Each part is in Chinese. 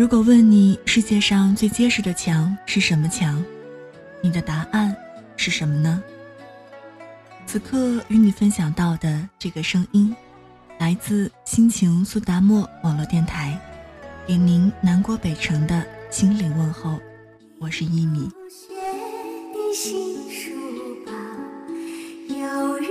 如果问你世界上最结实的墙是什么墙，你的答案是什么呢？此刻与你分享到的这个声音，来自心情苏达莫网络电台，给您南国北城的心灵问候，我是一米。有人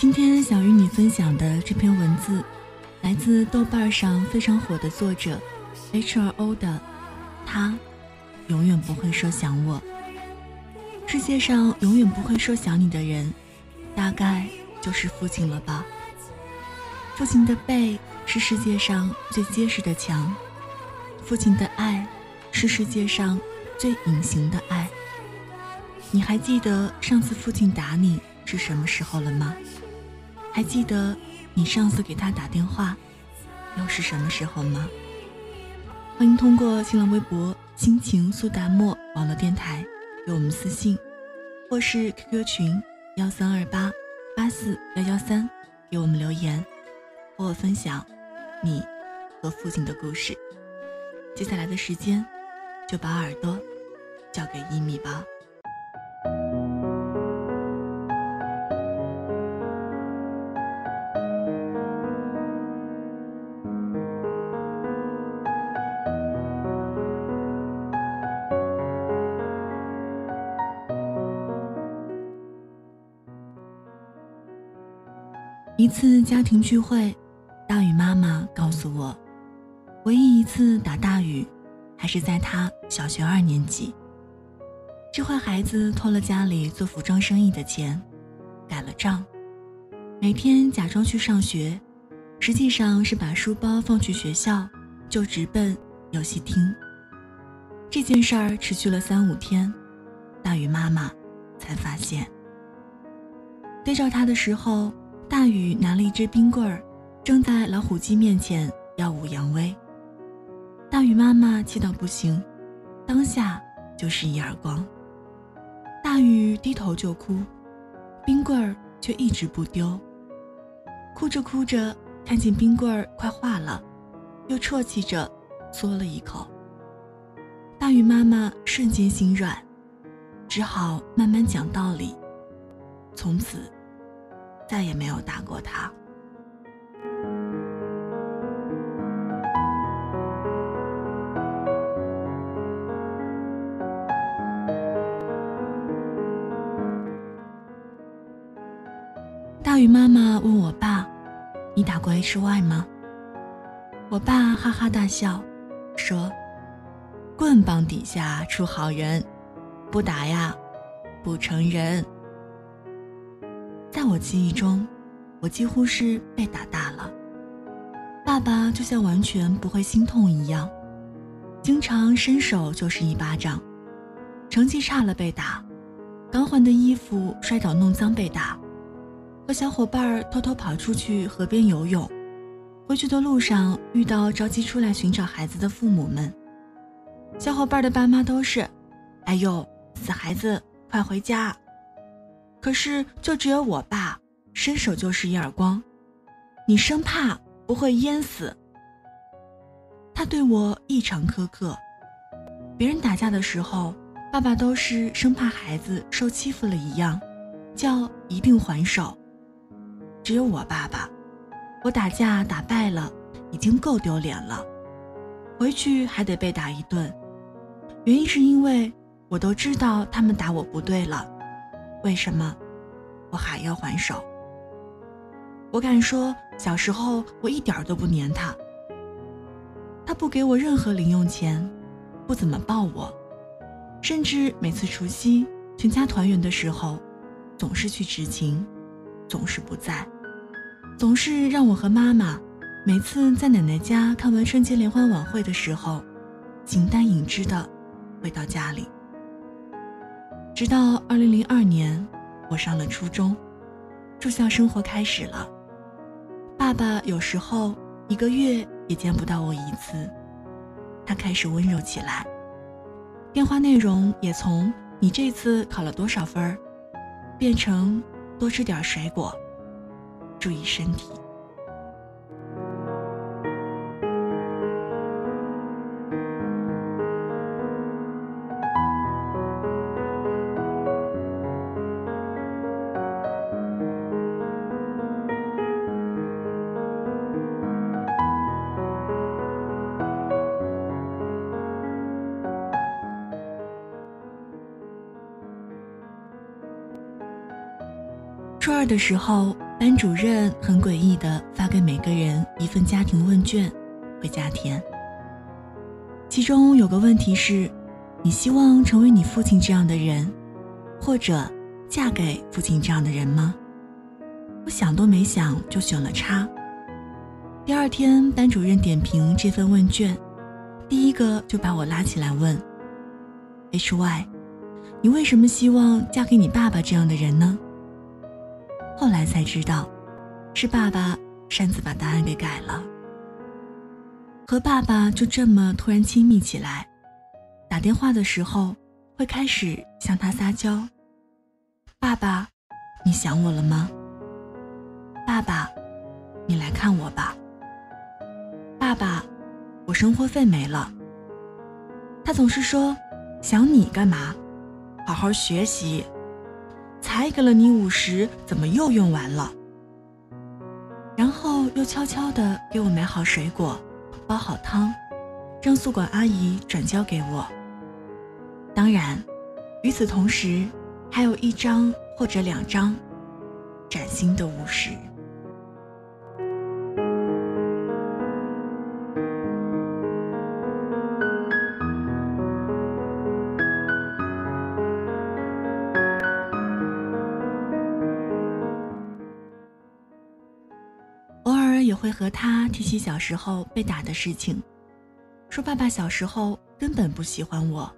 今天想与你分享的这篇文字，来自豆瓣上非常火的作者 H R O 的。他永远不会说想我。世界上永远不会说想你的人，大概就是父亲了吧。父亲的背是世界上最结实的墙，父亲的爱是世界上最隐形的爱。你还记得上次父亲打你是什么时候了吗？还记得你上次给他打电话又是什么时候吗？欢迎通过新浪微博“心情苏达沫”网络电台给我们私信，或是 QQ 群幺三二八八四幺幺三给我们留言，和我分享你和父亲的故事。接下来的时间，就把耳朵交给一米吧。家庭聚会，大宇妈妈告诉我，唯一一次打大宇，还是在他小学二年级。这坏孩子偷了家里做服装生意的钱，改了账，每天假装去上学，实际上是把书包放去学校，就直奔游戏厅。这件事儿持续了三五天，大宇妈妈才发现。对照他的时候。大宇拿了一只冰棍儿，正在老虎机面前耀武扬威。大宇妈妈气到不行，当下就是一耳光。大宇低头就哭，冰棍儿却一直不丢。哭着哭着，看见冰棍儿快化了，又啜泣着嘬了一口。大宇妈妈瞬间心软，只好慢慢讲道理。从此。再也没有打过他。大鱼妈妈问我爸：“你打过 HY 吗？”我爸哈哈大笑，说：“棍棒底下出好人，不打呀，不成人。”我记忆中，我几乎是被打大了。爸爸就像完全不会心痛一样，经常伸手就是一巴掌。成绩差了被打，刚换的衣服摔倒弄脏被打，和小伙伴偷偷跑出去河边游泳，回去的路上遇到着急出来寻找孩子的父母们，小伙伴的爸妈都是：“哎呦，死孩子，快回家。”可是，就只有我爸伸手就是一耳光，你生怕不会淹死。他对我异常苛刻，别人打架的时候，爸爸都是生怕孩子受欺负了一样，叫一定还手。只有我爸爸，我打架打败了，已经够丢脸了，回去还得被打一顿。原因是因为我都知道他们打我不对了。为什么我还要还手？我敢说，小时候我一点都不粘他。他不给我任何零用钱，不怎么抱我，甚至每次除夕全家团圆的时候，总是去执勤，总是不在，总是让我和妈妈每次在奶奶家看完春节联欢晚会的时候，形单影只的回到家里。直到二零零二年，我上了初中，住校生活开始了。爸爸有时候一个月也见不到我一次，他开始温柔起来。电话内容也从“你这次考了多少分儿”，变成“多吃点水果，注意身体”。初二的时候，班主任很诡异的发给每个人一份家庭问卷，回家填。其中有个问题是：你希望成为你父亲这样的人，或者嫁给父亲这样的人吗？我想都没想就选了叉。第二天，班主任点评这份问卷，第一个就把我拉起来问：“H Y，你为什么希望嫁给你爸爸这样的人呢？”后来才知道，是爸爸擅自把答案给改了。和爸爸就这么突然亲密起来，打电话的时候会开始向他撒娇：“爸爸，你想我了吗？爸爸，你来看我吧。爸爸，我生活费没了。”他总是说：“想你干嘛？好好学习。”才给了你五十，怎么又用完了？然后又悄悄地给我买好水果，煲好汤，让宿管阿姨转交给我。当然，与此同时，还有一张或者两张崭新的五十。和他提起小时候被打的事情，说爸爸小时候根本不喜欢我，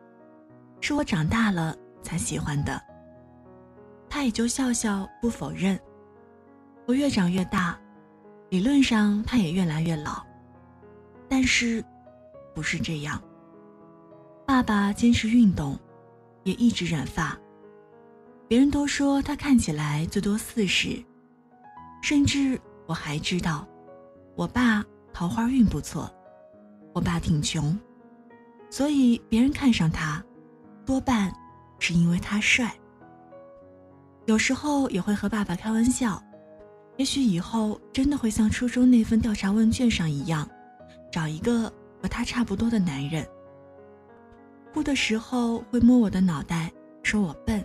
是我长大了才喜欢的。他也就笑笑不否认。我越长越大，理论上他也越来越老，但是不是这样。爸爸坚持运动，也一直染发。别人都说他看起来最多四十，甚至我还知道。我爸桃花运不错，我爸挺穷，所以别人看上他，多半是因为他帅。有时候也会和爸爸开玩笑，也许以后真的会像初中那份调查问卷上一样，找一个和他差不多的男人。哭的时候会摸我的脑袋，说我笨。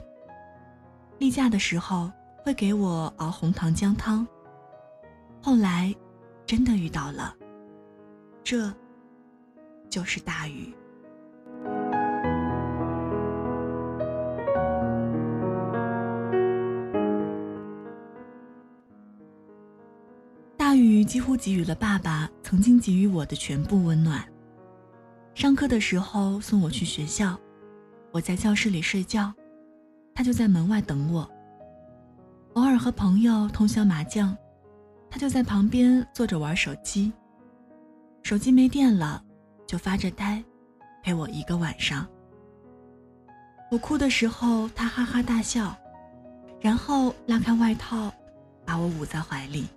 例假的时候会给我熬红糖姜汤。后来。真的遇到了，这就是大雨。大雨几乎给予了爸爸曾经给予我的全部温暖。上课的时候送我去学校，我在教室里睡觉，他就在门外等我。偶尔和朋友通宵麻将。他就在旁边坐着玩手机，手机没电了，就发着呆，陪我一个晚上。我哭的时候，他哈哈大笑，然后拉开外套，把我捂在怀里。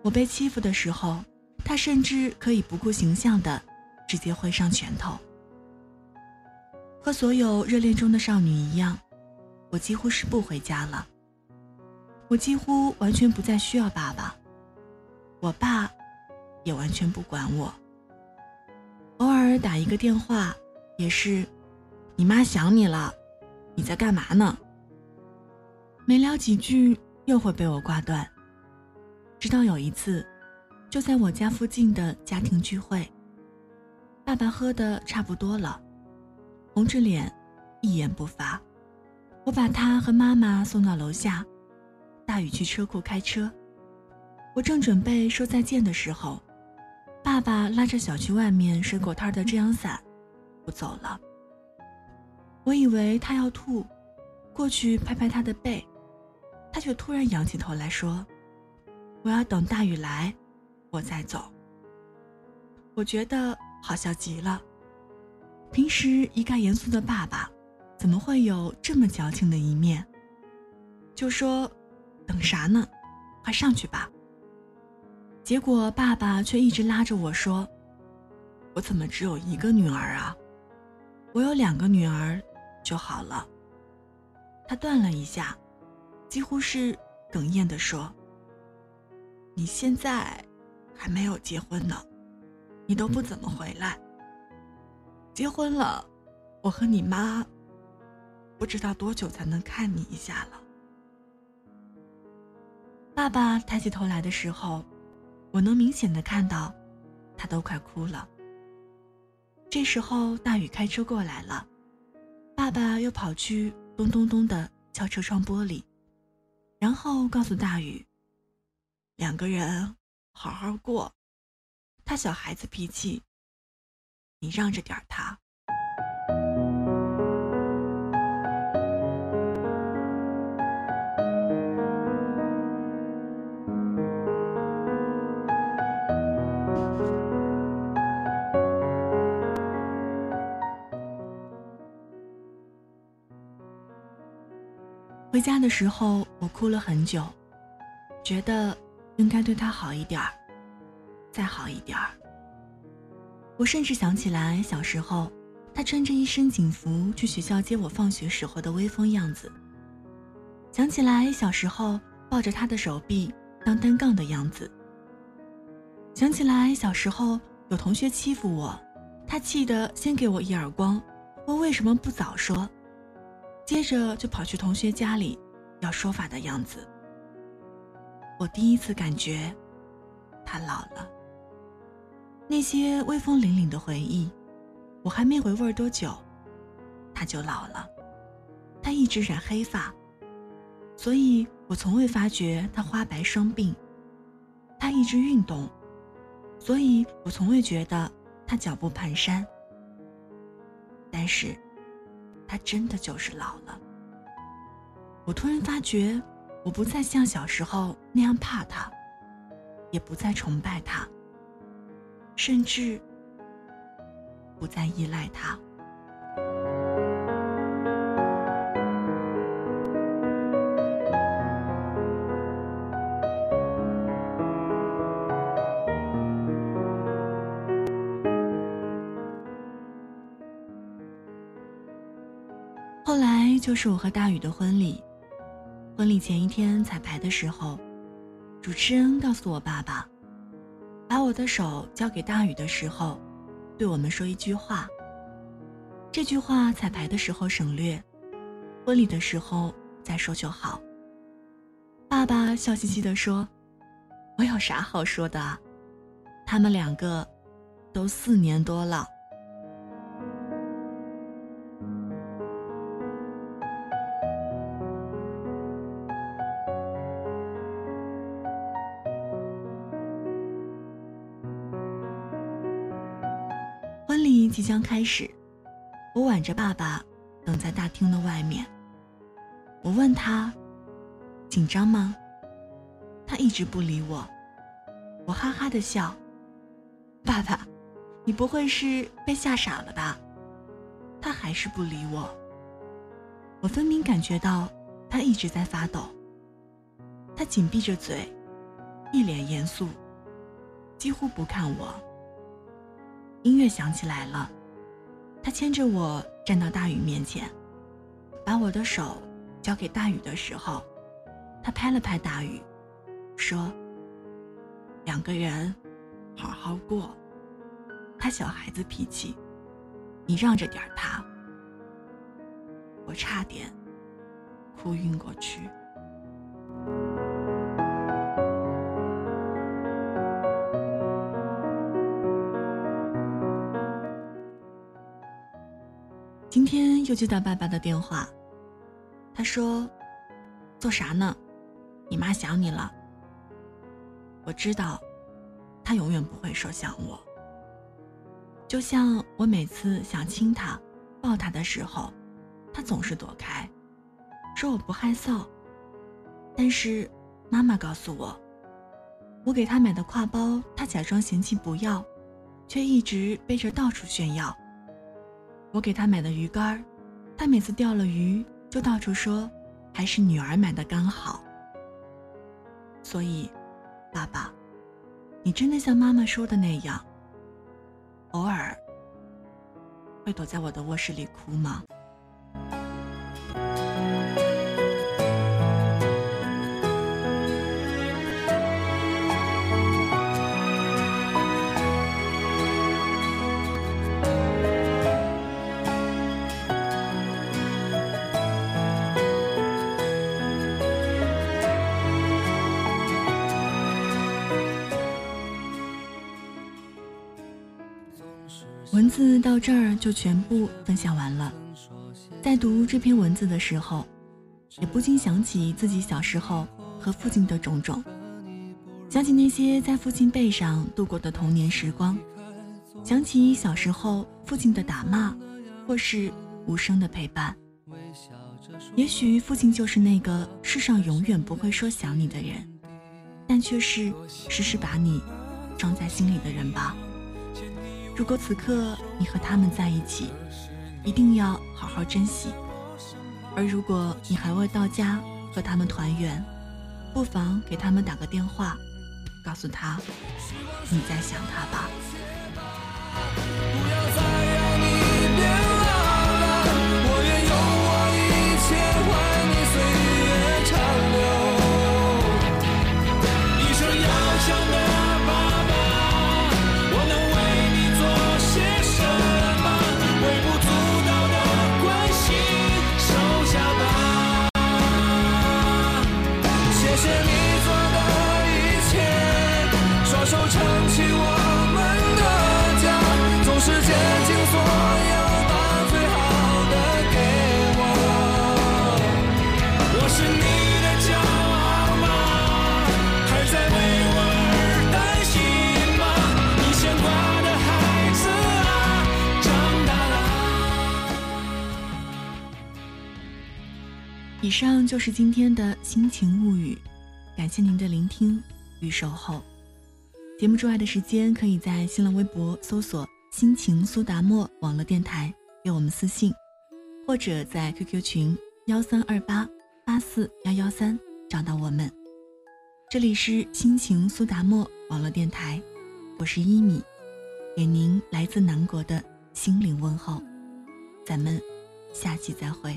我被欺负的时候，他甚至可以不顾形象的直接挥上拳头。和所有热恋中的少女一样，我几乎是不回家了。我几乎完全不再需要爸爸，我爸也完全不管我。偶尔打一个电话，也是你妈想你了，你在干嘛呢？没聊几句又会被我挂断。直到有一次，就在我家附近的家庭聚会，爸爸喝的差不多了，红着脸，一言不发。我把他和妈妈送到楼下，大雨去车库开车。我正准备说再见的时候，爸爸拉着小区外面水果摊的遮阳伞，不走了。我以为他要吐，过去拍拍他的背，他却突然仰起头来说：“我要等大雨来，我再走。”我觉得好笑极了。平时一概严肃的爸爸，怎么会有这么矫情的一面？就说：“等啥呢？快上去吧。”结果爸爸却一直拉着我说：“我怎么只有一个女儿啊？我有两个女儿就好了。”他断了一下，几乎是哽咽地说：“你现在还没有结婚呢，你都不怎么回来。结婚了，我和你妈不知道多久才能看你一下了。”爸爸抬起头来的时候。我能明显的看到，他都快哭了。这时候，大雨开车过来了，爸爸又跑去咚咚咚的敲车窗玻璃，然后告诉大雨：“两个人好好过，他小孩子脾气，你让着点他。”回家的时候，我哭了很久，觉得应该对他好一点儿，再好一点儿。我甚至想起来小时候，他穿着一身警服去学校接我放学时候的威风样子。想起来小时候抱着他的手臂当单杠的样子。想起来小时候有同学欺负我，他气得先给我一耳光，问为什么不早说。接着就跑去同学家里要说法的样子。我第一次感觉他老了。那些威风凛凛的回忆，我还没回味多久，他就老了。他一直染黑发，所以我从未发觉他花白生病。他一直运动，所以我从未觉得他脚步蹒跚。但是。他真的就是老了。我突然发觉，我不再像小时候那样怕他，也不再崇拜他，甚至不再依赖他。是我和大宇的婚礼。婚礼前一天彩排的时候，主持人告诉我爸爸，把我的手交给大宇的时候，对我们说一句话。这句话彩排的时候省略，婚礼的时候再说就好。爸爸笑嘻嘻地说：“我有啥好说的？他们两个都四年多了。”将开始，我挽着爸爸等在大厅的外面。我问他：“紧张吗？”他一直不理我。我哈哈的笑：“爸爸，你不会是被吓傻了吧？”他还是不理我。我分明感觉到他一直在发抖。他紧闭着嘴，一脸严肃，几乎不看我。音乐响起来了，他牵着我站到大雨面前，把我的手交给大雨的时候，他拍了拍大雨，说：“两个人好好过，他小孩子脾气，你让着点他。”我差点哭晕过去。今天又接到爸爸的电话，他说：“做啥呢？你妈想你了。”我知道，他永远不会说想我。就像我每次想亲他、抱他的时候，他总是躲开，说我不害臊。但是妈妈告诉我，我给他买的挎包，他假装嫌弃不要，却一直背着到处炫耀。我给他买的鱼竿，他每次钓了鱼就到处说，还是女儿买的刚好。所以。爸爸，你真的像妈妈说的那样，偶尔会躲在我的卧室里哭吗？文字到这儿就全部分享完了。在读这篇文字的时候，也不禁想起自己小时候和父亲的种种，想起那些在父亲背上度过的童年时光，想起小时候父亲的打骂，或是无声的陪伴。也许父亲就是那个世上永远不会说想你的人，但却是时时把你装在心里的人吧。如果此刻你和他们在一起，一定要好好珍惜；而如果你还未到家和他们团圆，不妨给他们打个电话，告诉他你在想他吧。以上就是今天的心情物语，感谢您的聆听与守候。节目之外的时间，可以在新浪微博搜索“心情苏达沫网络电台”给我们私信，或者在 QQ 群幺三二八八四幺幺三找到我们。这里是心情苏达沫网络电台，我是一米，给您来自南国的心灵问候，咱们下期再会。